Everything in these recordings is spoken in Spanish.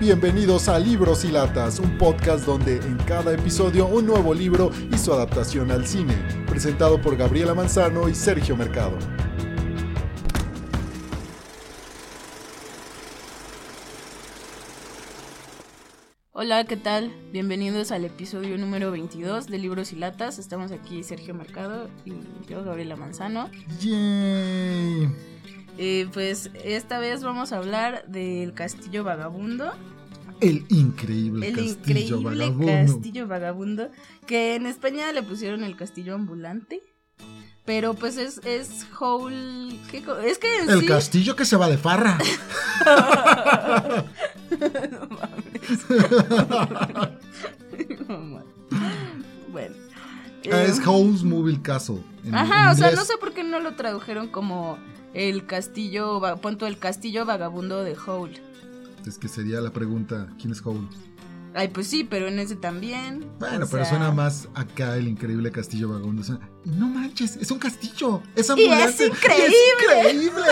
Bienvenidos a Libros y Latas, un podcast donde en cada episodio un nuevo libro y su adaptación al cine, presentado por Gabriela Manzano y Sergio Mercado. Hola, ¿qué tal? Bienvenidos al episodio número 22 de Libros y Latas. Estamos aquí Sergio Mercado y yo, Gabriela Manzano. ¡Yay! Eh, pues esta vez vamos a hablar del Castillo Vagabundo. El increíble El castillo increíble vagabundo. Castillo Vagabundo. Que en España le pusieron el Castillo Ambulante. Pero pues es, es Howl. ¿qué co- es que El sí- castillo que se va de farra. No mames. No mames. bueno. Ah, eh, es Howl's Movie Castle. en Ajá, o sea, no sé por qué no lo tradujeron como el castillo, punto el castillo vagabundo de Howl. Es que sería la pregunta, ¿quién es Howl? Ay, pues sí, pero en ese también. Bueno, o pero sea, suena más acá el increíble castillo vagabundo. Suena, no manches, es un castillo. Es Y es ambulante. increíble. y es increíble.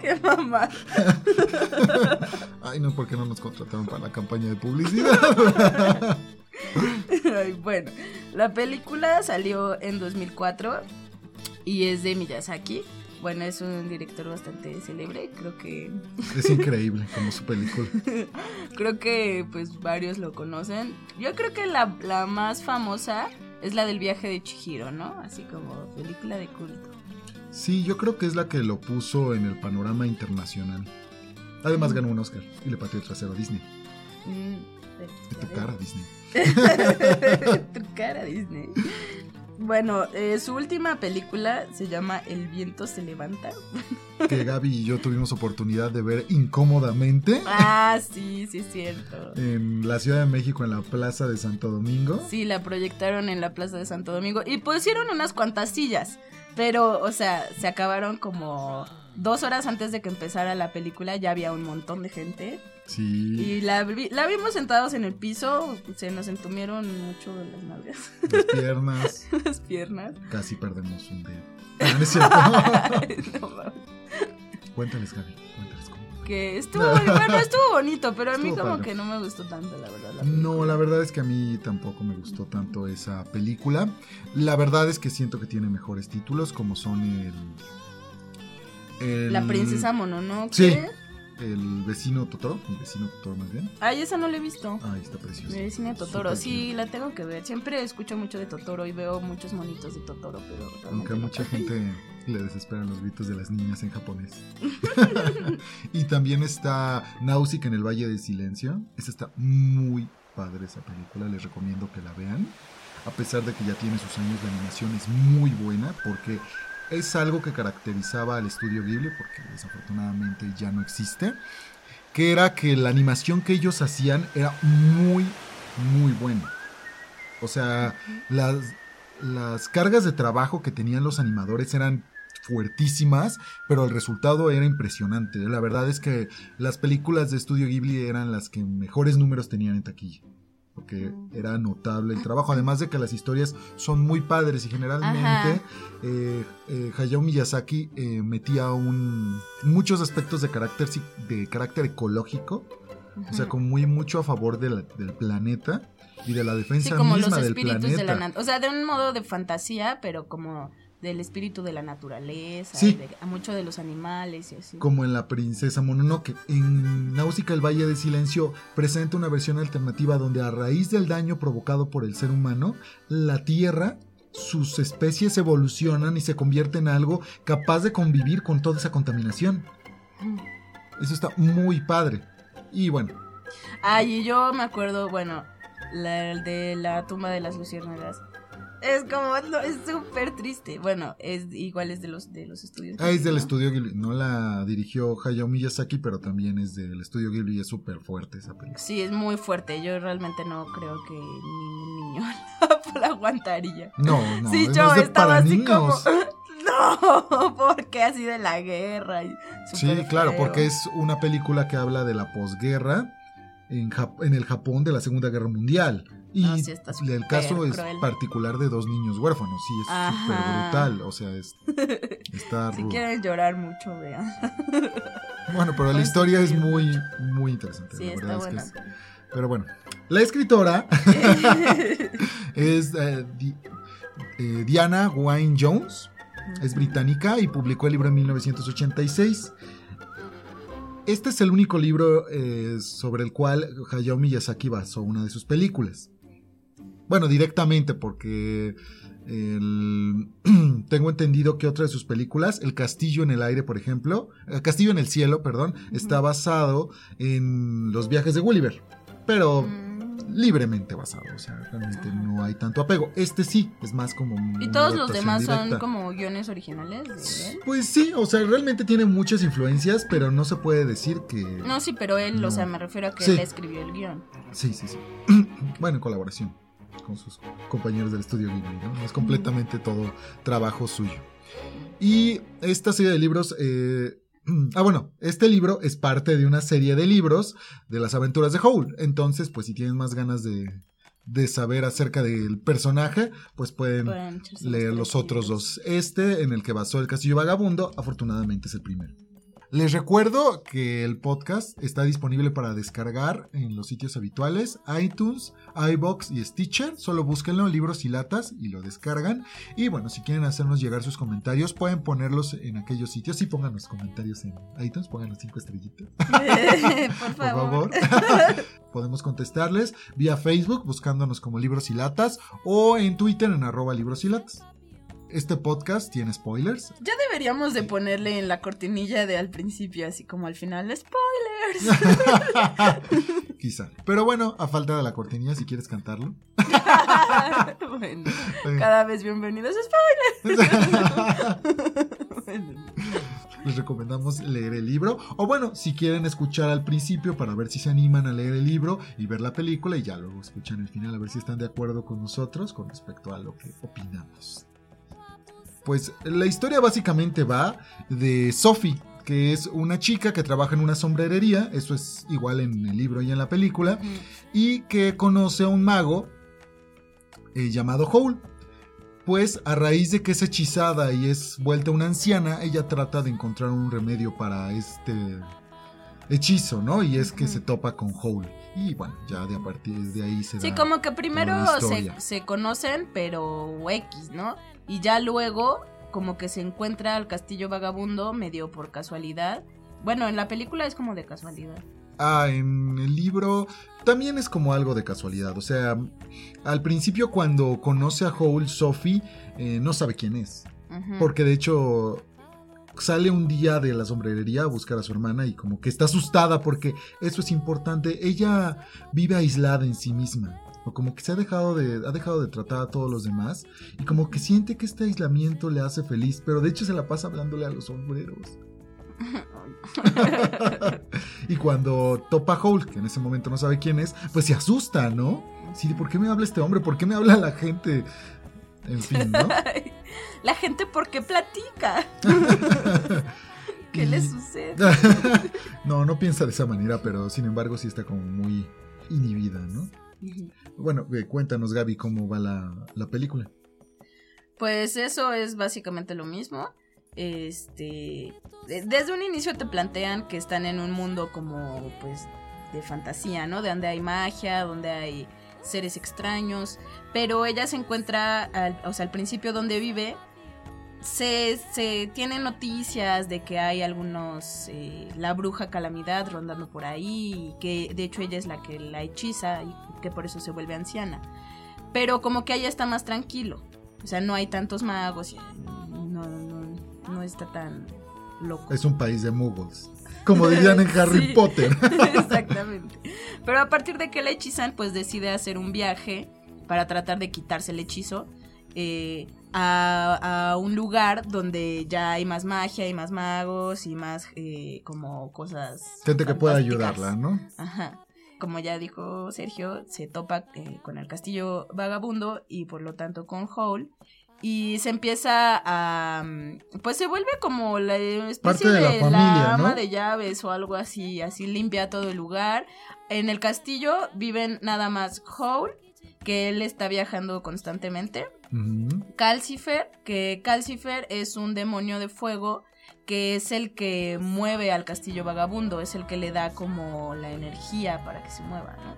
Qué mamá. Ay, no, ¿por qué no nos contrataron para la campaña de publicidad? Ay, bueno, la película salió en 2004 y es de Miyazaki. Bueno, es un director bastante célebre, creo que es increíble como su película. creo que pues varios lo conocen. Yo creo que la, la más famosa es la del viaje de Chihiro, ¿no? Así como película de culto. Sí, yo creo que es la que lo puso en el panorama internacional. Además ganó un Oscar y le pateó el trasero a Disney. Mm, En tu cara, Disney. tu cara, Disney. Bueno, eh, su última película se llama El viento se levanta. Que Gaby y yo tuvimos oportunidad de ver incómodamente Ah, sí, sí es cierto. en la Ciudad de México, en la Plaza de Santo Domingo. Sí, la proyectaron en la Plaza de Santo Domingo y pusieron unas cuantas sillas, pero, o sea, se acabaron como dos horas antes de que empezara la película, ya había un montón de gente Sí. y la, vi- la vimos sentados en el piso, se nos entumieron mucho las nalgas, Las piernas. las piernas. Casi perdemos un dedo. Ah, no es cierto. No cuéntales, Gaby. Cuéntales cómo. que estuvo, bueno, estuvo bonito, pero a mí Estuvo como padre. que no me gustó tanto, la verdad. la No, la verdad es que a mí tampoco me gustó tanto esa película. La verdad es que siento que tiene mejores títulos, como son el. el- La princesa Mononoke. Sí. El vecino Totoro. Mi vecino Totoro, más bien. Ay, esa no la he visto. Ay, está precioso. Mi vecina Totoro, sí, la tengo que ver. Siempre escucho mucho de Totoro y veo muchos monitos de Totoro, pero Aunque a mucha gente le desesperan los gritos de las niñas en japonés. y también está Nausicaa en el Valle del Silencio. Esa está muy padre esa película, les recomiendo que la vean. A pesar de que ya tiene sus años, la animación es muy buena porque es algo que caracterizaba al estudio Ghibli, porque desafortunadamente ya no existe, que era que la animación que ellos hacían era muy, muy buena. O sea, las, las cargas de trabajo que tenían los animadores eran fuertísimas, pero el resultado era impresionante. La verdad es que las películas de Estudio Ghibli eran las que mejores números tenían en taquilla. Porque era notable el trabajo. Además de que las historias son muy padres y generalmente eh, eh, Hayao Miyazaki eh, metía un, muchos aspectos de carácter, de carácter ecológico. O sea, con muy mucho a favor de la- del planeta y de la defensa Sí, como los misma del espíritus planeta. de la. O sea, de un modo de fantasía, pero como del espíritu de la naturaleza, Sí. de, a mucho de los animales y así. como en la princesa Mononoke. En Náusica el Valle de Silencio presenta una versión alternativa donde a raíz del daño provocado por el ser humano, la Tierra, sus especies evolucionan y se convierten en algo capaz de convivir con toda esa contaminación. Eso está muy padre. Y bueno, Ay, y yo me acuerdo, bueno, la de la tumba de las luciérnagas. Es como, no, es súper triste. Bueno, es igual es de los de los estudios. ah, es del ¿no? estudio Ghibli. No la dirigió Hayao Miyazaki, pero también es del estudio Ghibli y es súper fuerte esa película. Sí, es muy fuerte. Yo realmente no creo que ningún niño la aguantaría. No, no, sí, no es de estaba para así niños. como. No, porque así de la guerra. y Sí, claro, feo. porque es una película que habla de la posguerra en, Jap- en el Japón de la Segunda Guerra Mundial. Y No, sí el caso es cruel. particular de dos niños huérfanos, sí, es súper brutal, o sea, es, está Si rudo. quieren llorar mucho, vean. Bueno, pero la historia es muy, muy interesante, Sí, la verdad buena. es que es- Pero bueno, la escritora es eh, Di- eh, Diana Wynne Jones, es británica y publicó el libro en 1986. Este es el único libro eh, sobre el cual Hayao Miyazaki basó una de sus películas. Bueno, directamente porque el- tengo entendido que otra de sus películas, El Castillo en el Aire, por ejemplo, El Castillo en el Cielo, perdón, está basado en los viajes de Gulliver. Pero Mm. libremente basado, o sea, realmente no hay tanto apego. Este sí, es más como... ¿Y todos los demás son como guiones originales de él? Pues sí, o sea, realmente tiene muchas influencias, pero no se puede decir que... No, sí, pero él, No. o sea, me refiero a que Sí. él escribió el guion. Sí, sí, sí. bueno, en colaboración con sus compañeros del estudio Ghibli, es completamente todo trabajo suyo. Y esta serie de libros... eh, Ah, bueno, este libro es parte de una serie de libros de las aventuras de Howl. Entonces, pues si tienen más ganas de, de saber acerca del personaje, pues pueden leer los otros dos. Este, en el que basó el Castillo Vagabundo, afortunadamente es el primero. Les recuerdo que el podcast está disponible para descargar en los sitios habituales, iTunes, iBox y Stitcher. Solo búsquenlo, libros y latas, y lo descargan. Y bueno, si quieren hacernos llegar sus comentarios, pueden ponerlos en aquellos sitios. Sí, pongan los comentarios en iTunes, pongan los cinco estrellitas Por por favor. favor. Podemos contestarles vía Facebook buscándonos como Libros y Latas o en Twitter en arroba Libros y Latas. Este podcast tiene spoilers. Ya deberíamos de ponerle en la cortinilla de al principio, así como al final, spoilers. Quizá. Pero bueno, a falta de la cortinilla, si quieres cantarlo. bueno, cada vez bienvenidos spoilers. Bueno. Les recomendamos leer el libro. O bueno, si quieren escuchar al principio para ver si se animan a leer el libro y ver la película y ya luego escuchan el final a ver si están de acuerdo con nosotros con respecto a lo que opinamos. Pues la historia básicamente va de Sophie, que es una chica que trabaja en una sombrerería, eso es igual en el libro y en la película, y que conoce a un mago eh, llamado Howl. Pues a raíz de que es hechizada y es vuelta una anciana, ella trata de encontrar un remedio para este hechizo, ¿no? Y es que se topa con Howl. Y bueno, ya de a partir de ahí se Sí, da- como que primero se, se conocen, pero X, ¿no? Y ya luego, como que se encuentra al castillo vagabundo medio por casualidad. Bueno, en la película es como de casualidad. Ah, en el libro también es como algo de casualidad. O sea, al principio cuando conoce a Howl, Sophie eh, no sabe quién es. Porque de hecho sale un día de la sombrerería a buscar a su hermana y como que está asustada porque eso es importante. Ella vive aislada en sí misma. O como que se ha dejado de, ha dejado de tratar a todos los demás. Y como que siente que este aislamiento le hace feliz. Pero de hecho se la pasa hablándole a los sombreros. y cuando topa a Howl, que en ese momento no sabe quién es, pues se asusta, ¿no? Sí, ¿por qué me habla este hombre? ¿Por qué me habla la gente? En fin, ¿no? La gente, ¿por qué platica? ¿Qué Y- le sucede? no, no piensa de esa manera, pero sin embargo sí está como muy inhibida, ¿no? Bueno, eh, cuéntanos, Gaby, cómo va la, la película. Pues eso es básicamente lo mismo. Este, de- desde un inicio te plantean que están en un mundo como pues de fantasía, ¿no? De donde hay magia, donde hay seres extraños, pero ella se encuentra, al, o sea, al principio donde vive, se, se tienen noticias de que hay algunos, eh, la bruja calamidad rondando por ahí, y que de hecho ella es la que la hechiza y que por eso se vuelve anciana. Pero como que allá está más tranquilo. O sea, no hay tantos magos y no, no, no está tan loco. Es un país de muggles. Como dirían en Harry Sí. Potter. Exactamente. Pero a partir de que la hechizan, pues decide hacer un viaje para tratar de quitarse el hechizo eh, a, a un lugar donde ya hay más magia, hay más magos y más eh, como cosas. Gente que pueda ayudarla, ¿no? Ajá. Como ya dijo Sergio, se topa eh, con el castillo vagabundo y por lo tanto con Howl. Y se empieza a. mm, Pues se vuelve como la especie Parte de la familia, ama ¿no? de llaves o algo así. Así limpia todo el lugar. En el castillo viven nada más Howl, que él está viajando constantemente. Calcifer, que Calcifer es un demonio de fuego que es el que mueve al castillo vagabundo, es el que le da como la energía para que se mueva, ¿no?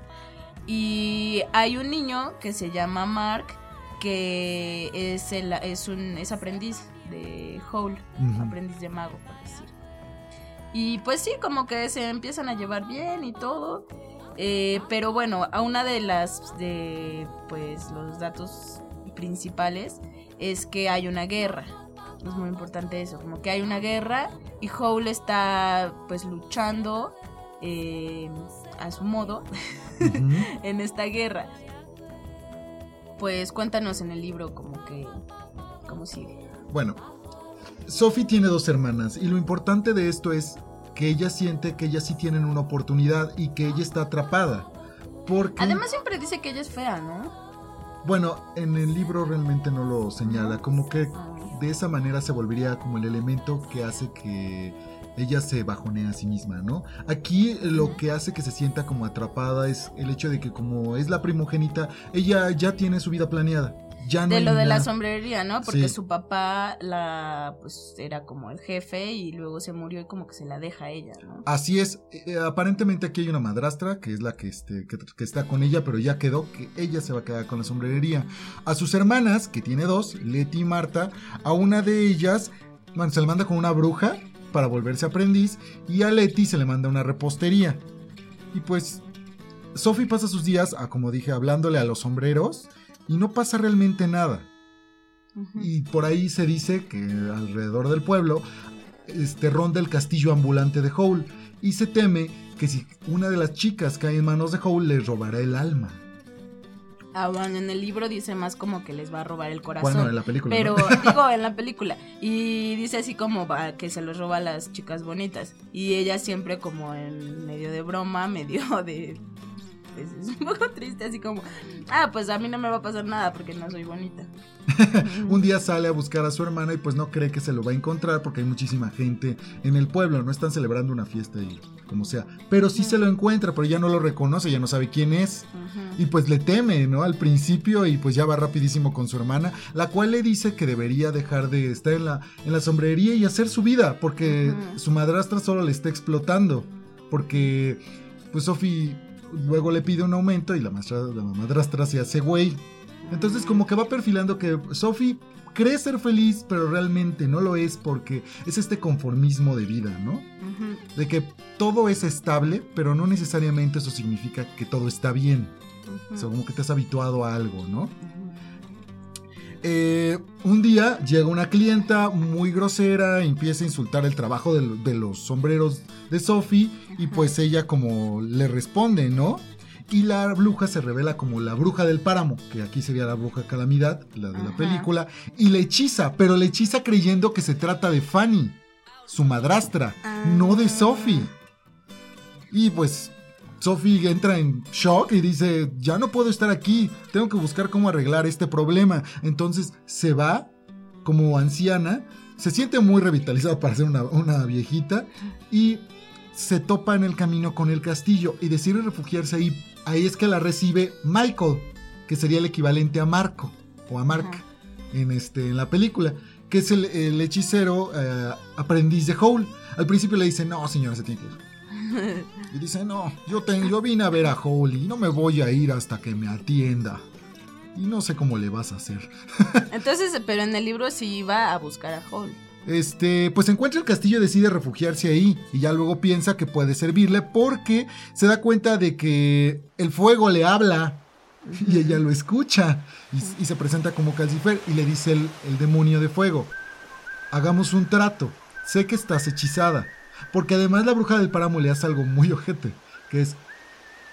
Y hay un niño que se llama Mark, que es, el, es un es aprendiz de Howl, aprendiz de mago, por decir. Y pues sí, como que se empiezan a llevar bien y todo. Eh, pero bueno, a una de las de pues los datos principales es que hay una guerra. Es muy importante eso, como que hay una guerra y Howl está pues luchando eh, a su modo en esta guerra. Pues cuéntanos en el libro como que cómo sigue. Bueno, Sophie tiene dos hermanas y lo importante de esto es que ella siente que ellas sí tienen una oportunidad y que ella está atrapada. Porque, Además siempre dice que ella es fea, ¿no? Bueno, en el libro realmente no lo señala, como que Ah. de esa manera se volvería como el elemento que hace que ella se bajonea a sí misma, ¿no? Aquí lo que hace que se sienta como atrapada es el hecho de que como es la primogénita, ella ya tiene su vida planeada. Ya no de lo de la sombrería, ¿no? Porque Sí. su papá la pues era como el jefe y luego se murió y como que se la deja a ella, ¿no? Así es, eh, aparentemente aquí hay una madrastra que es la que, este, que, que está con ella, pero ya quedó que ella se va a quedar con la sombrerería. A sus hermanas, que tiene dos, Leti y Marta, a una de ellas bueno, se le manda con una bruja para volverse aprendiz y a Leti se le manda una repostería. Y pues Sophie pasa sus días, como dije, hablándole a los sombreros y no pasa realmente nada. Y por ahí se dice que alrededor del pueblo este, ronda el castillo ambulante de Howl. Y se teme que si una de las chicas cae en manos de Howl, le robará el alma. Ah, bueno, en el libro dice más como que les va a robar el corazón. Bueno, en la película. Pero ¿no? digo en la película y dice así como va, que se los roba a las chicas bonitas y ella siempre como en medio de broma, medio de pues, es un poco triste así como ah pues a mí no me va a pasar nada porque no soy bonita. Un día sale a buscar a su hermana y pues no cree que se lo va a encontrar porque hay muchísima gente en el pueblo. No están celebrando una fiesta y como sea. Pero sí se lo encuentra, pero ya no lo reconoce, ya no sabe quién es. Y pues le teme, ¿no? Al principio y pues ya va rapidísimo con su hermana, la cual le dice que debería dejar de estar en la, en la sombrería y hacer su vida, porque su madrastra solo le está explotando. Porque pues Sophie luego le pide un aumento y la, maestra- la madrastra se hace güey. Entonces como que va perfilando que Sophie cree ser feliz, pero realmente no lo es porque es este conformismo de vida, ¿no? De que todo es estable, pero no necesariamente eso significa que todo está bien. O sea, como que te has habituado a algo, ¿no? Eh, un día llega una clienta muy grosera, empieza a insultar el trabajo de, de los sombreros de Sophie y pues ella como le responde, ¿no? Y la bruja se revela como la bruja del páramo, que aquí sería la bruja calamidad, la de la película, y le hechiza, pero le hechiza creyendo que se trata de Fanny, su madrastra, no de Ah. Sophie. Y pues Sophie entra en shock y dice, ya no puedo estar aquí, tengo que buscar cómo arreglar este problema. Entonces se va como anciana, se siente muy revitalizada para ser una, una viejita y se topa en el camino con el castillo y decide refugiarse ahí. Ahí es que la recibe Michael, que sería el equivalente a Marco o a Mark Ajá. en, este, en la película, que es el, el hechicero eh, aprendiz de Howl. Al principio le dice, no señora, se tiene que ir. Y dice, no, yo, te- yo vine a ver a Howl y no me voy a ir hasta que me atienda. Y no sé cómo le vas a hacer. Entonces, pero en el libro sí iba a buscar a Hall. Este, pues encuentra el castillo y decide refugiarse ahí. Y ya luego piensa que puede servirle porque se da cuenta de que el fuego le habla. Y ella lo escucha. Y, y se presenta como Calcifer y le dice el, el demonio de fuego. Hagamos un trato. Sé que estás hechizada. Porque además la bruja del páramo le hace algo muy ojete. Que es,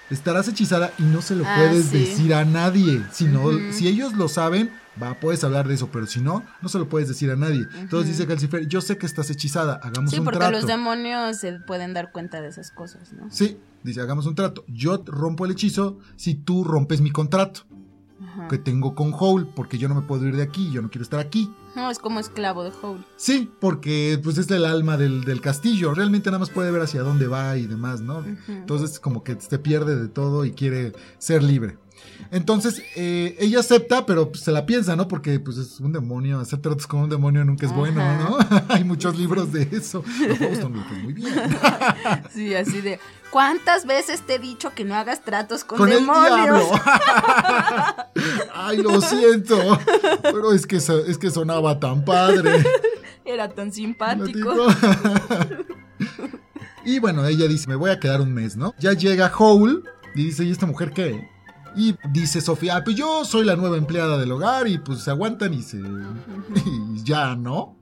estarás hechizada y no se lo Ah, puedes sí. decir a nadie. Si, no- si ellos lo saben, va, puedes hablar de eso. Pero si no, no se lo puedes decir a nadie. Entonces dice Calcifer, yo sé que estás hechizada. Hagamos Sí, un porque trato. los demonios se pueden dar cuenta de esas cosas, ¿no? Sí, dice, hagamos un trato. Yo rompo el hechizo si tú rompes mi contrato Ajá. que tengo con Howl, porque yo no me puedo ir de aquí, yo no quiero estar aquí. No, es como esclavo de Howl. Sí, porque pues es el alma del, del castillo. Realmente nada más puede ver hacia dónde va y demás, ¿no? Ujú. Entonces como que se pierde de todo y quiere ser libre. Entonces, eh, ella acepta, pero pues, se la piensa, ¿no? Porque pues es un demonio, hacer tratos con un demonio nunca es bueno, ¿no? Hay muchos libros de eso. muy bien. sí, así de, ¿cuántas veces te he dicho que no hagas tratos con, demonios? Ay, lo siento, pero es que, es que sonaba tan padre. Era tan simpático. y bueno, ella dice, me voy a quedar un mes, ¿no? Ya llega Howl y dice, ¿y esta mujer qué? Y dice Sofía, ah, pues yo soy la nueva empleada del hogar y pues se aguantan y se... y ya, ¿no?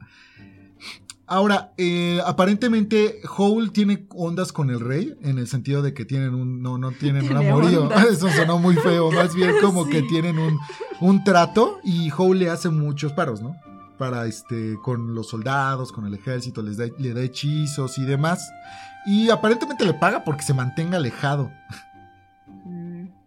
Ahora, eh, aparentemente Howl tiene ondas con el rey, en el sentido de que tienen un, no, no tienen un amorío. Eso sonó muy feo, más bien como que tienen un, un trato y Howl le hace muchos paros, ¿no? Para este, con los soldados, con el ejército, les da, le da hechizos y demás. Y aparentemente le paga porque se mantenga alejado.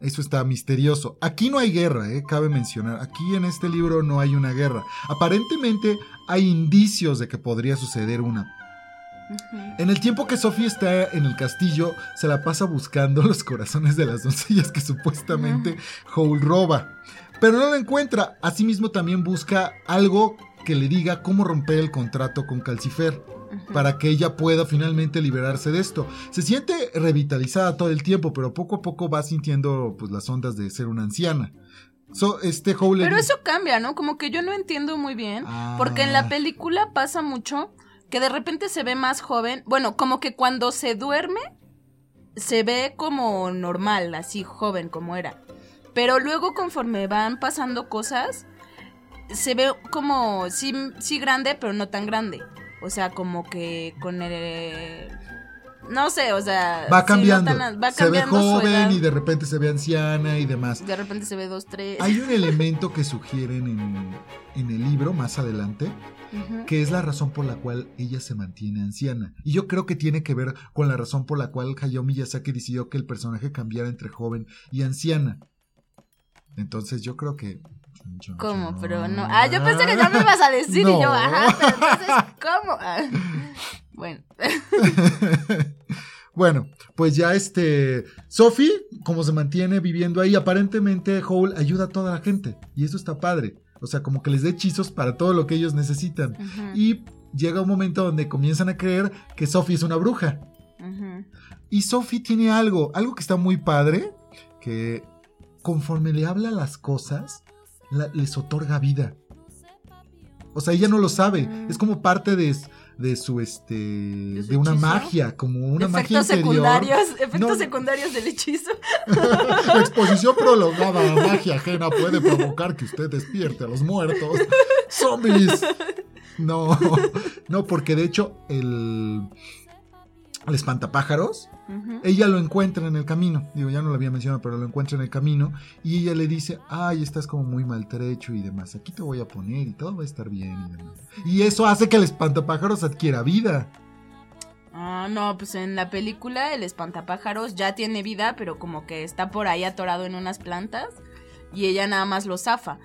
Eso está misterioso. Aquí no hay guerra, ¿eh? cabe mencionar. Aquí en este libro no hay una guerra. Aparentemente hay indicios de que podría suceder una. En el tiempo que Sophie está en el castillo, se la pasa buscando los corazones de las doncellas que supuestamente Howl roba. Pero no lo encuentra. Asimismo también busca algo que le diga cómo romper el contrato con Calcifer para que ella pueda finalmente liberarse de esto. Se siente revitalizada todo el tiempo, pero poco a poco va sintiendo pues las ondas de ser una anciana. este Pero eso cambia, ¿no? Como que yo no entiendo muy bien, porque en la ah. película pasa mucho que de repente se ve más joven, bueno, como que cuando se duerme se ve como normal, así joven como era. Pero luego conforme van pasando cosas, se ve como sí, sí grande, pero no tan grande. O sea, como que con el... No sé, o sea... Va cambiando. se ve joven y de repente se ve anciana y demás. De repente se ve dos, tres. Hay un elemento que sugieren en, el libro más adelante, que es la razón por la cual ella se mantiene anciana. Y yo creo que tiene que ver con la razón por la cual Hayao Miyazaki decidió que el personaje cambiara entre joven y anciana. Entonces yo creo que ¿Cómo? Pero no. Ah, yo pensé que ya me ibas a decir y yo, ajá, entonces, ¿cómo? Ah. Bueno. bueno, pues ya este. Sophie, como se mantiene viviendo ahí, aparentemente Howl ayuda a toda la gente. Y eso está padre. O sea, como que les dé hechizos para todo lo que ellos necesitan. Y llega un momento donde comienzan a creer que Sophie es una bruja. Y Sophie tiene algo, algo que está muy padre, que conforme le habla las cosas, les otorga vida. O sea, ella no lo sabe. Es como parte de, de su este de, una magia, como una magia secundarios, efectos secundarios del hechizo. La exposición prolongada a magia ajena puede provocar que usted despierte a los muertos. Zombies. No, no, porque de hecho el el espantapájaros, ella lo encuentra en el camino. Digo, ya no lo había mencionado, pero lo encuentra en el camino. Y ella le dice, ay, estás como muy maltrecho y demás. Aquí te voy a poner y todo va a estar bien y demás. Y eso hace que el espantapájaros adquiera vida. Ah, no, pues en la película el espantapájaros ya tiene vida, pero como que está por ahí atorado en unas plantas y ella nada más lo zafa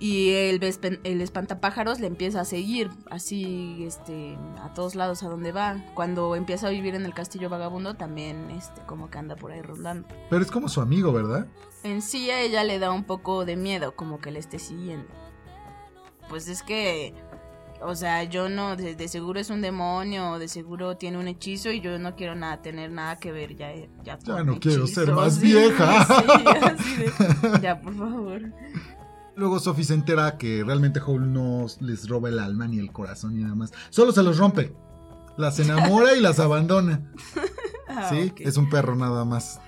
y el, el espantapájaros le empieza a seguir así este a todos lados a donde va cuando empieza a vivir en el castillo vagabundo también este como que anda por ahí rondando pero es como su amigo verdad en sí a ella le da un poco de miedo como que le esté siguiendo pues es que o sea, yo no, de, seguro es un demonio, de seguro tiene un hechizo y yo no quiero nada, tener nada que ver ya. Ya, ya no quiero ser más vieja. ya, por favor. Luego Sophie se entera que realmente Howl no les roba el alma ni el corazón ni nada más. Solo se los rompe. Las enamora y las abandona. Ah, sí, es un perro nada más.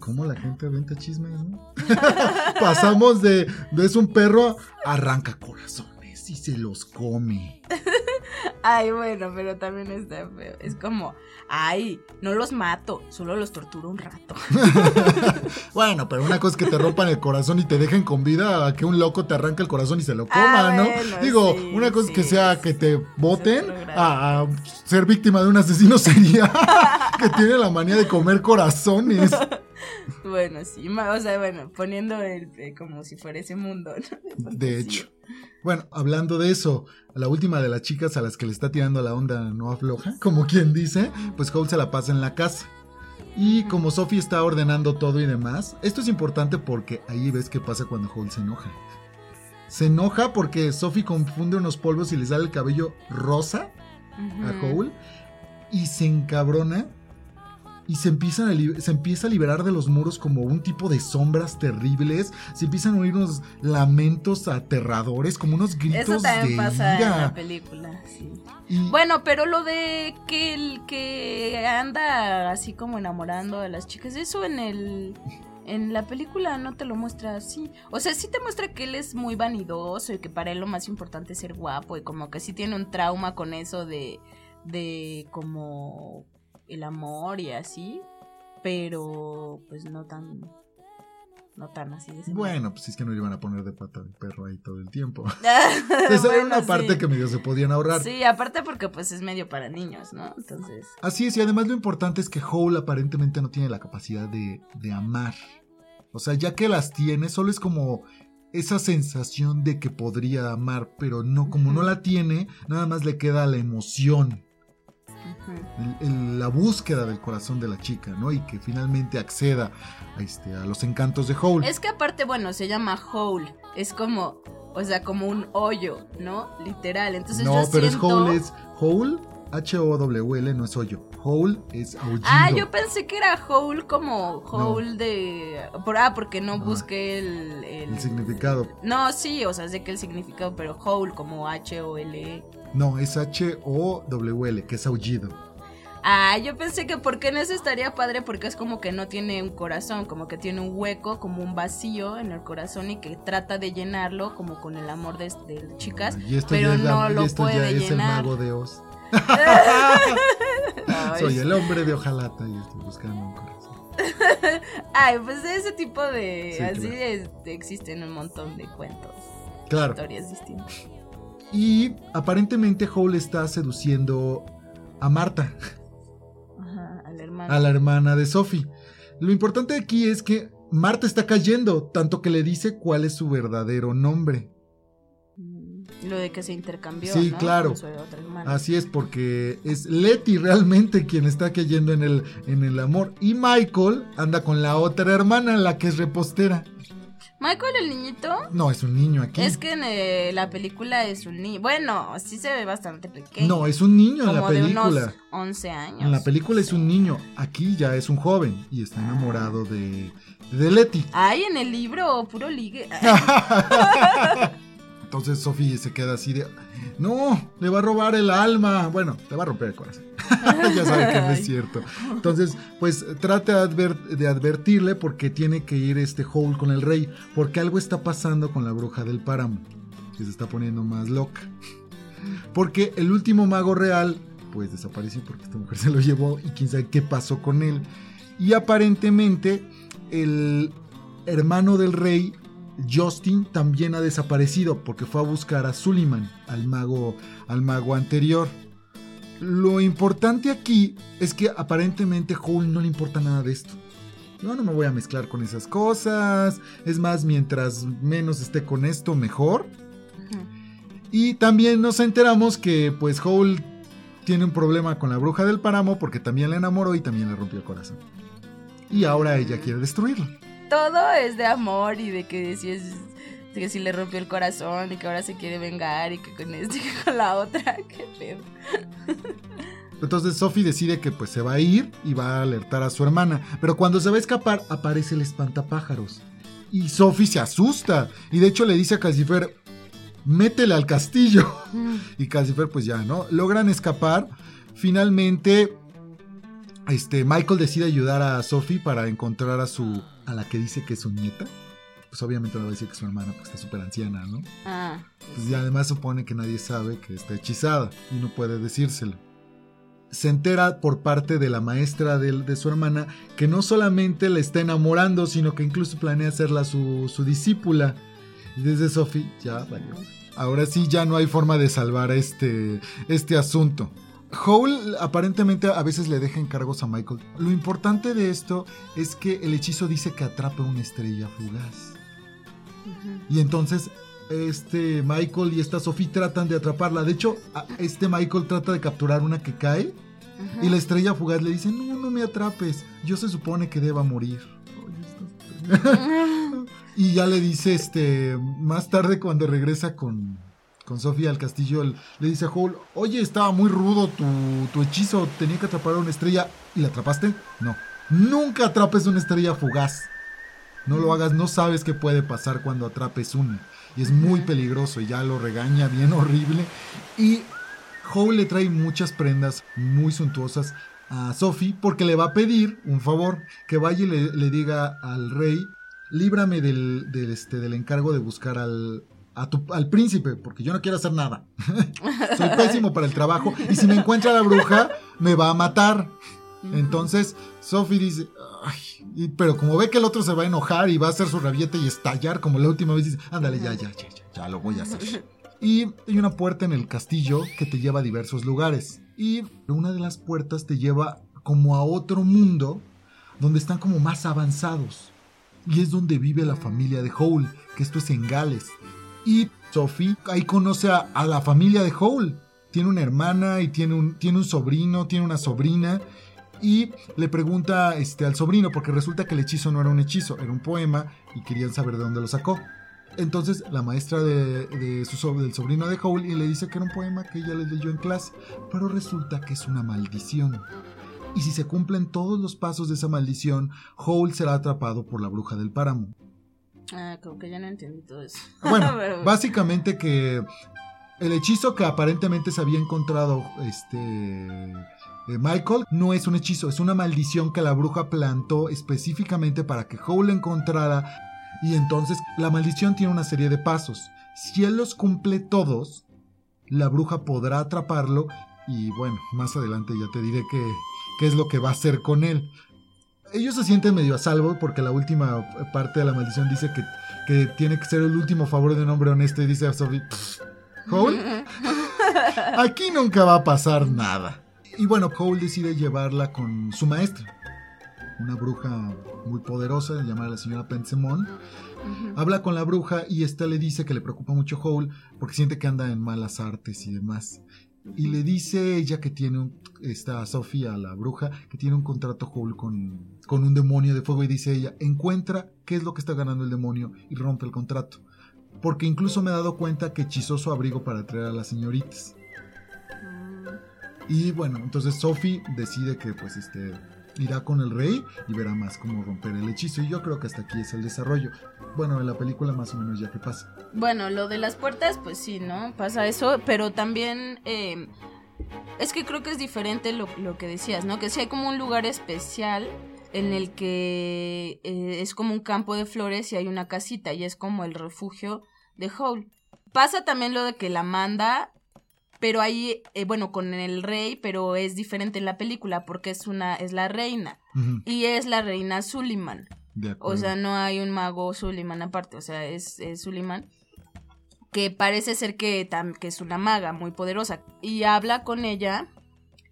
¿Cómo la gente venta chismes, no? Pasamos de, de es un perro, arranca corazones y se los come. Ay, bueno, pero también está feo. Es como, ay, no los mato, solo los torturo un rato. bueno, pero una cosa es que te rompan el corazón y te dejen con vida, a que un loco te arranque el corazón y se lo coma, ah, ¿no? Digo, una cosa es que sea que te voten a, ser víctima de un asesino sería que tiene la manía de comer corazones. Bueno, sí, o sea, bueno, poniendo el, eh, como si fuera ese mundo, ¿no? De hecho. Bueno, hablando de eso, la última de las chicas a las que le está tirando la onda no afloja, como quien dice, pues Howl se la pasa en la casa. Y como Sophie está ordenando todo y demás, esto es importante porque ahí ves qué pasa cuando Hole se enoja. Se enoja porque Sophie confunde unos polvos y le sale el cabello rosa a Hole y se encabrona y se, empiezan a se empieza a liberar de los muros como un tipo de sombras terribles. Se empiezan a oír unos lamentos aterradores, como unos gritos Eso también pasa en la película, sí. Bueno, pero lo de que el que anda así como enamorando a las chicas, eso en el en la película no te lo muestra así. O sea, sí te muestra que él es muy vanidoso y que para él lo más importante es ser guapo y como que sí tiene un trauma con eso de de como el amor y así, pero pues no tan no tan así de Bueno, pues es que no iban a poner de pata de perro ahí todo el tiempo. Esa era una parte que medio se podían ahorrar. Sí, aparte porque pues es medio para niños, ¿no? Entonces. Así es, y además lo importante es que Hole aparentemente no tiene la capacidad de, de amar. O sea, ya que las tiene, solo es como esa sensación de que podría amar, pero no, como no la tiene, nada más le queda la emoción la búsqueda del corazón de la chica, ¿no? Y que finalmente acceda a, este, a los encantos de Hole. Es que aparte, bueno, se llama Hole, es como, o sea, como un hoyo, ¿no? Literal, entonces No, pero es Hole, es Hole, H-O-W-L, no es hoyo. Hole es aullido. Ah, yo pensé que era hole como hole de... Por, ah, porque no busqué el, el, significado. No, sí, o sea, sé que el significado, pero hole como H-O-L-E. No, es H-O-W-L, que es aullido. Ah, yo pensé que porque en eso estaría padre porque es como que no tiene un corazón, como que tiene un hueco, como un vacío en el corazón y que trata de llenarlo como con el amor de, chicas, pero no lo puede llenar. Es el mago de Oz. Soy el hombre de hojalata y estoy buscando un corazón. Ay, pues ese tipo de así existen un montón de cuentos. Claro. Historias distintas. Y aparentemente Hole está seduciendo a Marta. Ajá, a la hermana. A la hermana de Sophie. Lo importante aquí es que Marta está cayendo, tanto que le dice cuál es su verdadero nombre. Mm, lo de que se intercambió. Sí, claro. Así es, porque es Letty realmente quien está cayendo en el, en el amor. Y Michael anda con la otra hermana, la que es repostera. ¿Michael el niñito? No, es un niño aquí. Es que en eh, la película es un niño. Bueno, sí se ve bastante pequeño. No, es un niño en la película. De unos 11 años. En la película es un niño. Aquí ya es un joven y está enamorado de, de Letty. Ay, en el libro, puro ligue. Entonces Sophie se queda así de, no, le va a robar el alma. Bueno, te va a romper el corazón. ya sabe que no es cierto. Entonces, pues trate de, advertirle porque tiene que ir este Hole con el rey, porque algo está pasando con la bruja del páramo, que se está poniendo más loca. Porque el último mago real, pues desapareció porque esta mujer se lo llevó y quién sabe qué pasó con él. Y aparentemente el hermano del rey Justin también ha desaparecido porque fue a buscar a Suleiman, al mago, al mago anterior. Lo importante aquí es que aparentemente Hole no le importa nada de esto. Yo no me voy a mezclar con esas cosas. Es más, mientras menos esté con esto, mejor. Y también nos enteramos que pues Hole tiene un problema con la bruja del páramo porque también la enamoró y también le rompió el corazón. Y ahora ella quiere destruirlo todo es de amor y de que si es que si le rompió el corazón y que ahora se quiere vengar y que con este y que con la otra, qué pedo. Entonces Sophie decide que pues se va a ir y va a alertar a su hermana, pero cuando se va a escapar aparece el espantapájaros y Sophie se asusta y de hecho le dice a Calcifer métele al castillo mm. y Calcifer pues ya no logran escapar. Finalmente este Michael decide ayudar a Sophie para encontrar a su a la que dice que es su nieta, pues obviamente no va a decir que es su hermana porque está súper anciana, ¿no? Ah. Pues y además supone que nadie sabe que está hechizada y no puede decírselo. Se entera por parte de la maestra de, de su hermana que no solamente la está enamorando, sino que incluso planea hacerla su, su discípula. Y desde Sophie, ya valió. Ahora sí ya no hay forma de salvar este, este asunto. Hole aparentemente a veces le deja encargos a Michael. Lo importante de esto es que el hechizo dice que atrapa una estrella fugaz. Y entonces este Michael y esta Sophie tratan de atraparla. De hecho, este Michael trata de capturar una que cae Y la estrella fugaz le dice, no, no me atrapes, yo se supone que deba morir. y ya le dice, este, más tarde cuando regresa con, con Sofía al castillo, le dice a Howl, oye, estaba muy rudo tu, tu hechizo, tenía que atrapar a una estrella. ¿Y la atrapaste? No. Nunca atrapes una estrella fugaz. No lo hagas, no sabes qué puede pasar cuando atrapes una. Y es muy peligroso y ya lo regaña bien horrible. Y Howl le trae muchas prendas muy suntuosas a Sophie porque le va a pedir un favor, que vaya y le, diga al rey, líbrame del, este, del encargo de buscar al, al príncipe, porque yo no quiero hacer nada. Soy pésimo para el trabajo y si me encuentra la bruja, me va a matar. Entonces, Sophie dice, Ay, pero como ve que el otro se va a enojar y va a hacer su rabieta y estallar como la última vez, dice, ándale, ya, ya, ya, ya, ya lo voy a hacer. Y hay una puerta en el castillo que te lleva a diversos lugares. Y una de las puertas te lleva como a otro mundo donde están como más avanzados. Y es donde vive la familia de Howl, que esto es en Gales. Y Sophie ahí conoce a, la familia de Howl. Tiene una hermana y tiene un, tiene un sobrino, tiene una sobrina y le pregunta este, al sobrino, porque resulta que el hechizo no era un hechizo, era un poema y querían saber de dónde lo sacó. Entonces la maestra de, su, del sobrino de Howl y le dice que era un poema que ella le leyó en clase, pero resulta que es una maldición. Y si se cumplen todos los pasos de esa maldición, Howl será atrapado por la bruja del páramo. Ah, como que ya no entendí todo eso. Bueno, básicamente que el hechizo que aparentemente se había encontrado este Michael no es un hechizo, es una maldición que la bruja plantó específicamente para que Howl encontrara. Y entonces la maldición tiene una serie de pasos. Si él los cumple todos, la bruja podrá atraparlo. Y bueno, más adelante ya te diré qué, qué es lo que va a hacer con él. Ellos se sienten medio a salvo porque la última parte de la maldición dice que, que tiene que ser el último favor de un hombre honesto. Y dice a Sophie, Howl, aquí nunca va a pasar nada. Y bueno, Cole decide llevarla con su maestra, una bruja muy poderosa llamada la señora Pensemon. Habla con la bruja y esta le dice que le preocupa mucho Hole porque siente que anda en malas artes y demás. Y le dice ella que tiene, esta Sofía, la bruja, que tiene un contrato Hole con, con un demonio de fuego y dice ella, encuentra qué es lo que está ganando el demonio y rompe el contrato. Porque incluso me he dado cuenta que hechizó su abrigo para atraer a las señoritas. Y bueno, entonces Sophie decide que pues este irá con el rey y verá más cómo romper el hechizo. Y yo creo que hasta aquí es el desarrollo. Bueno, en la película más o menos ya que pasa. Bueno, lo de las puertas, pues sí, ¿no? Pasa eso, pero también... Eh, es que creo que es diferente lo, que decías, ¿no? Que sí hay como un lugar especial en el que eh, es como un campo de flores y hay una casita y es como el refugio de Howl. Pasa también lo de que la manda pero ahí, eh, bueno, con el rey, pero es diferente en la película porque es una, es la reina y es la reina Suliman. O sea, no hay un mago Suliman aparte, o sea, es, es Suliman que parece ser que, que es una maga muy poderosa y habla con ella